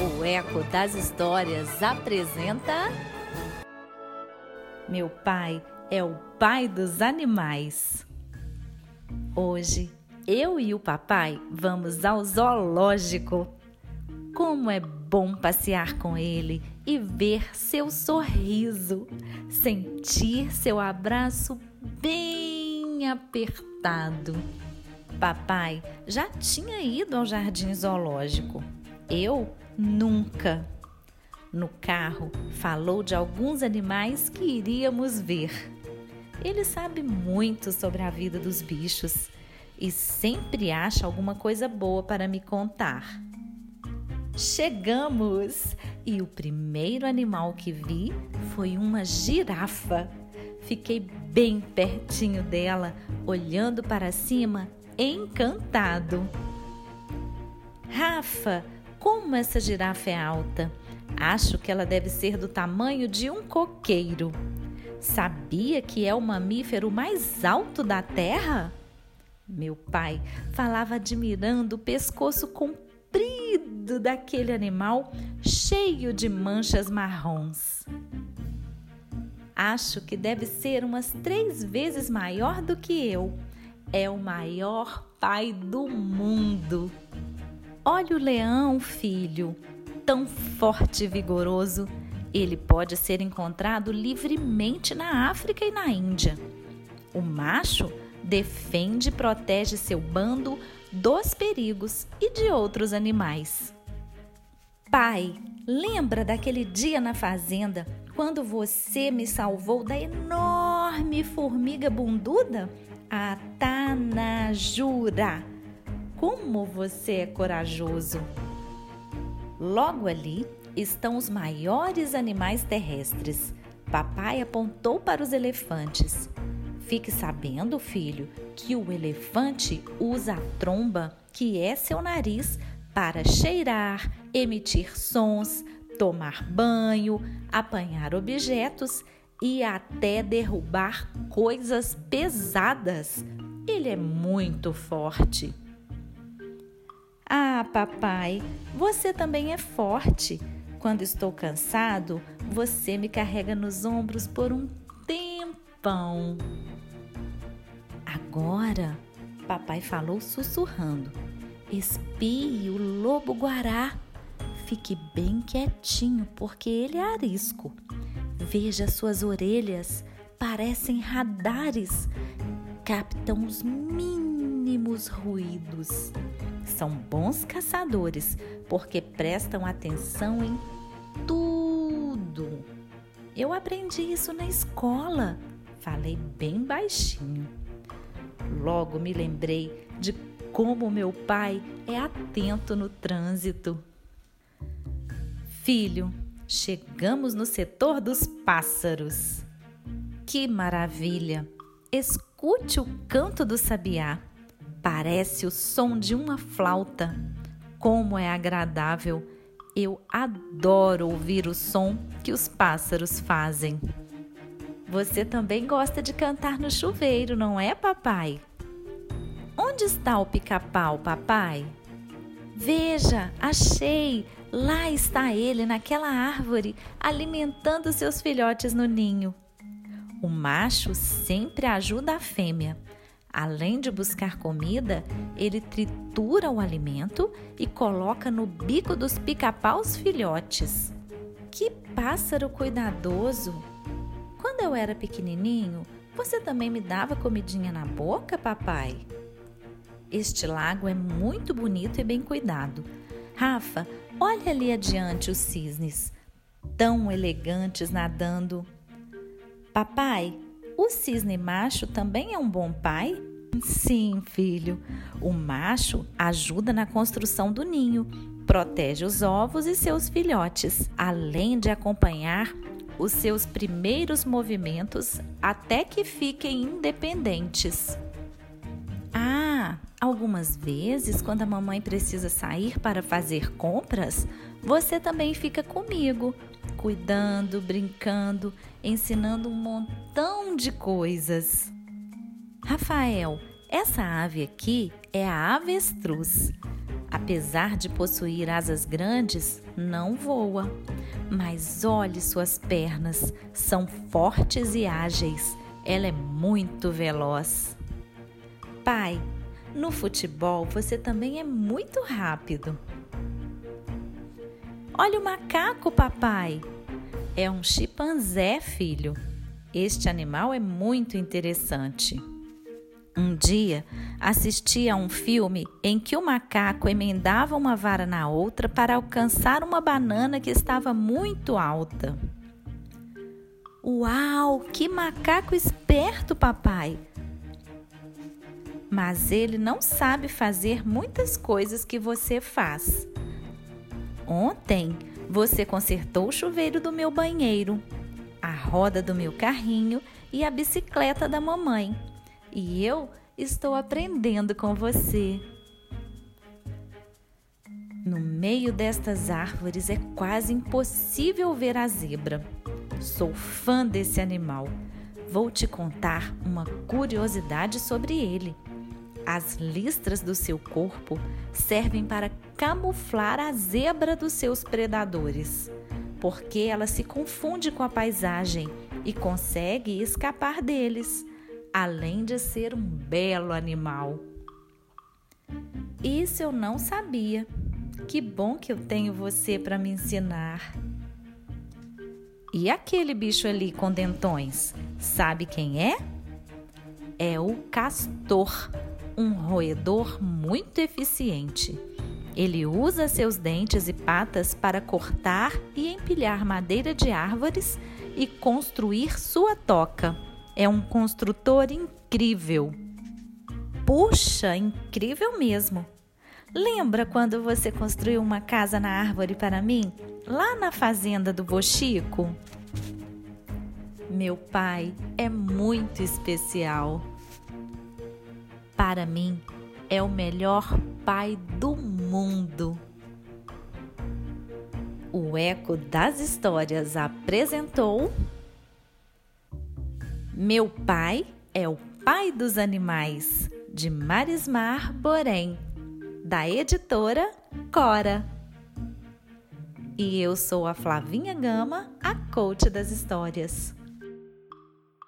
O Eco das Histórias apresenta. Meu pai é o pai dos animais. Hoje, eu e o papai vamos ao zoológico. Como é bom passear com ele e ver seu sorriso, sentir seu abraço bem apertado. Papai já tinha ido ao jardim zoológico. Eu nunca. No carro, falou de alguns animais que iríamos ver. Ele sabe muito sobre a vida dos bichos e sempre acha alguma coisa boa para me contar. Chegamos! E o primeiro animal que vi foi uma girafa. Fiquei bem pertinho dela, olhando para cima, encantado. Rafa, como essa girafa é alta! Acho que ela deve ser do tamanho de um coqueiro. Sabia que é o mamífero mais alto da Terra? Meu pai falava admirando o pescoço comprido daquele animal cheio de manchas marrons. Acho que deve ser umas três vezes maior do que eu. É o maior pai do mundo. Olha o leão, filho, tão forte e vigoroso. Ele pode ser encontrado livremente na África e na Índia. O macho defende e protege seu bando dos perigos e de outros animais. Pai, lembra daquele dia na fazenda quando você me salvou da enorme formiga bunduda? A Tanajura como você é corajoso! Logo ali estão os maiores animais terrestres. Papai apontou para os elefantes. Fique sabendo, filho, que o elefante usa a tromba, que é seu nariz, para cheirar, emitir sons, tomar banho, apanhar objetos e até derrubar coisas pesadas. Ele é muito forte. Ah, papai, você também é forte. Quando estou cansado, você me carrega nos ombros por um tempão. Agora, papai falou sussurrando. Espie o lobo guará. Fique bem quietinho, porque ele é arisco. Veja suas orelhas, parecem radares, captam os mínimos ruídos são bons caçadores porque prestam atenção em tudo. Eu aprendi isso na escola. Falei bem baixinho. Logo me lembrei de como meu pai é atento no trânsito. Filho, chegamos no setor dos pássaros. Que maravilha! Escute o canto do sabiá. Parece o som de uma flauta. Como é agradável! Eu adoro ouvir o som que os pássaros fazem. Você também gosta de cantar no chuveiro, não é, papai? Onde está o pica-pau, papai? Veja, achei! Lá está ele naquela árvore, alimentando seus filhotes no ninho. O macho sempre ajuda a fêmea. Além de buscar comida, ele tritura o alimento e coloca no bico dos pica-paus filhotes. Que pássaro cuidadoso! Quando eu era pequenininho, você também me dava comidinha na boca, papai? Este lago é muito bonito e bem cuidado. Rafa, olha ali adiante os cisnes, tão elegantes nadando. Papai, o cisne macho também é um bom pai? Sim, filho. O macho ajuda na construção do ninho, protege os ovos e seus filhotes, além de acompanhar os seus primeiros movimentos até que fiquem independentes. Ah, algumas vezes, quando a mamãe precisa sair para fazer compras, você também fica comigo, cuidando, brincando, ensinando um montão de coisas. Rafael, essa ave aqui é a avestruz. Apesar de possuir asas grandes, não voa. Mas olhe suas pernas, são fortes e ágeis. Ela é muito veloz. Pai, no futebol você também é muito rápido. Olha o macaco, papai. É um chimpanzé, filho. Este animal é muito interessante. Um dia assisti a um filme em que o macaco emendava uma vara na outra para alcançar uma banana que estava muito alta. Uau, que macaco esperto, papai! Mas ele não sabe fazer muitas coisas que você faz. Ontem você consertou o chuveiro do meu banheiro, a roda do meu carrinho e a bicicleta da mamãe e eu estou aprendendo com você. No meio destas árvores é quase impossível ver a zebra. Sou fã desse animal. Vou te contar uma curiosidade sobre ele. As listras do seu corpo servem para camuflar a zebra dos seus predadores, porque ela se confunde com a paisagem e consegue escapar deles além de ser um belo animal. Isso eu não sabia. Que bom que eu tenho você para me ensinar. E aquele bicho ali com dentões, sabe quem é? É o castor, um roedor muito eficiente. Ele usa seus dentes e patas para cortar e empilhar madeira de árvores e construir sua toca é um construtor incrível. Puxa, incrível mesmo! Lembra quando você construiu uma casa na árvore para mim, lá na fazenda do Bochico? Meu pai é muito especial. Para mim, é o melhor pai do mundo. O Eco das Histórias apresentou. Meu pai é o pai dos animais, de Marismar Borém, da editora Cora. E eu sou a Flavinha Gama, a coach das histórias.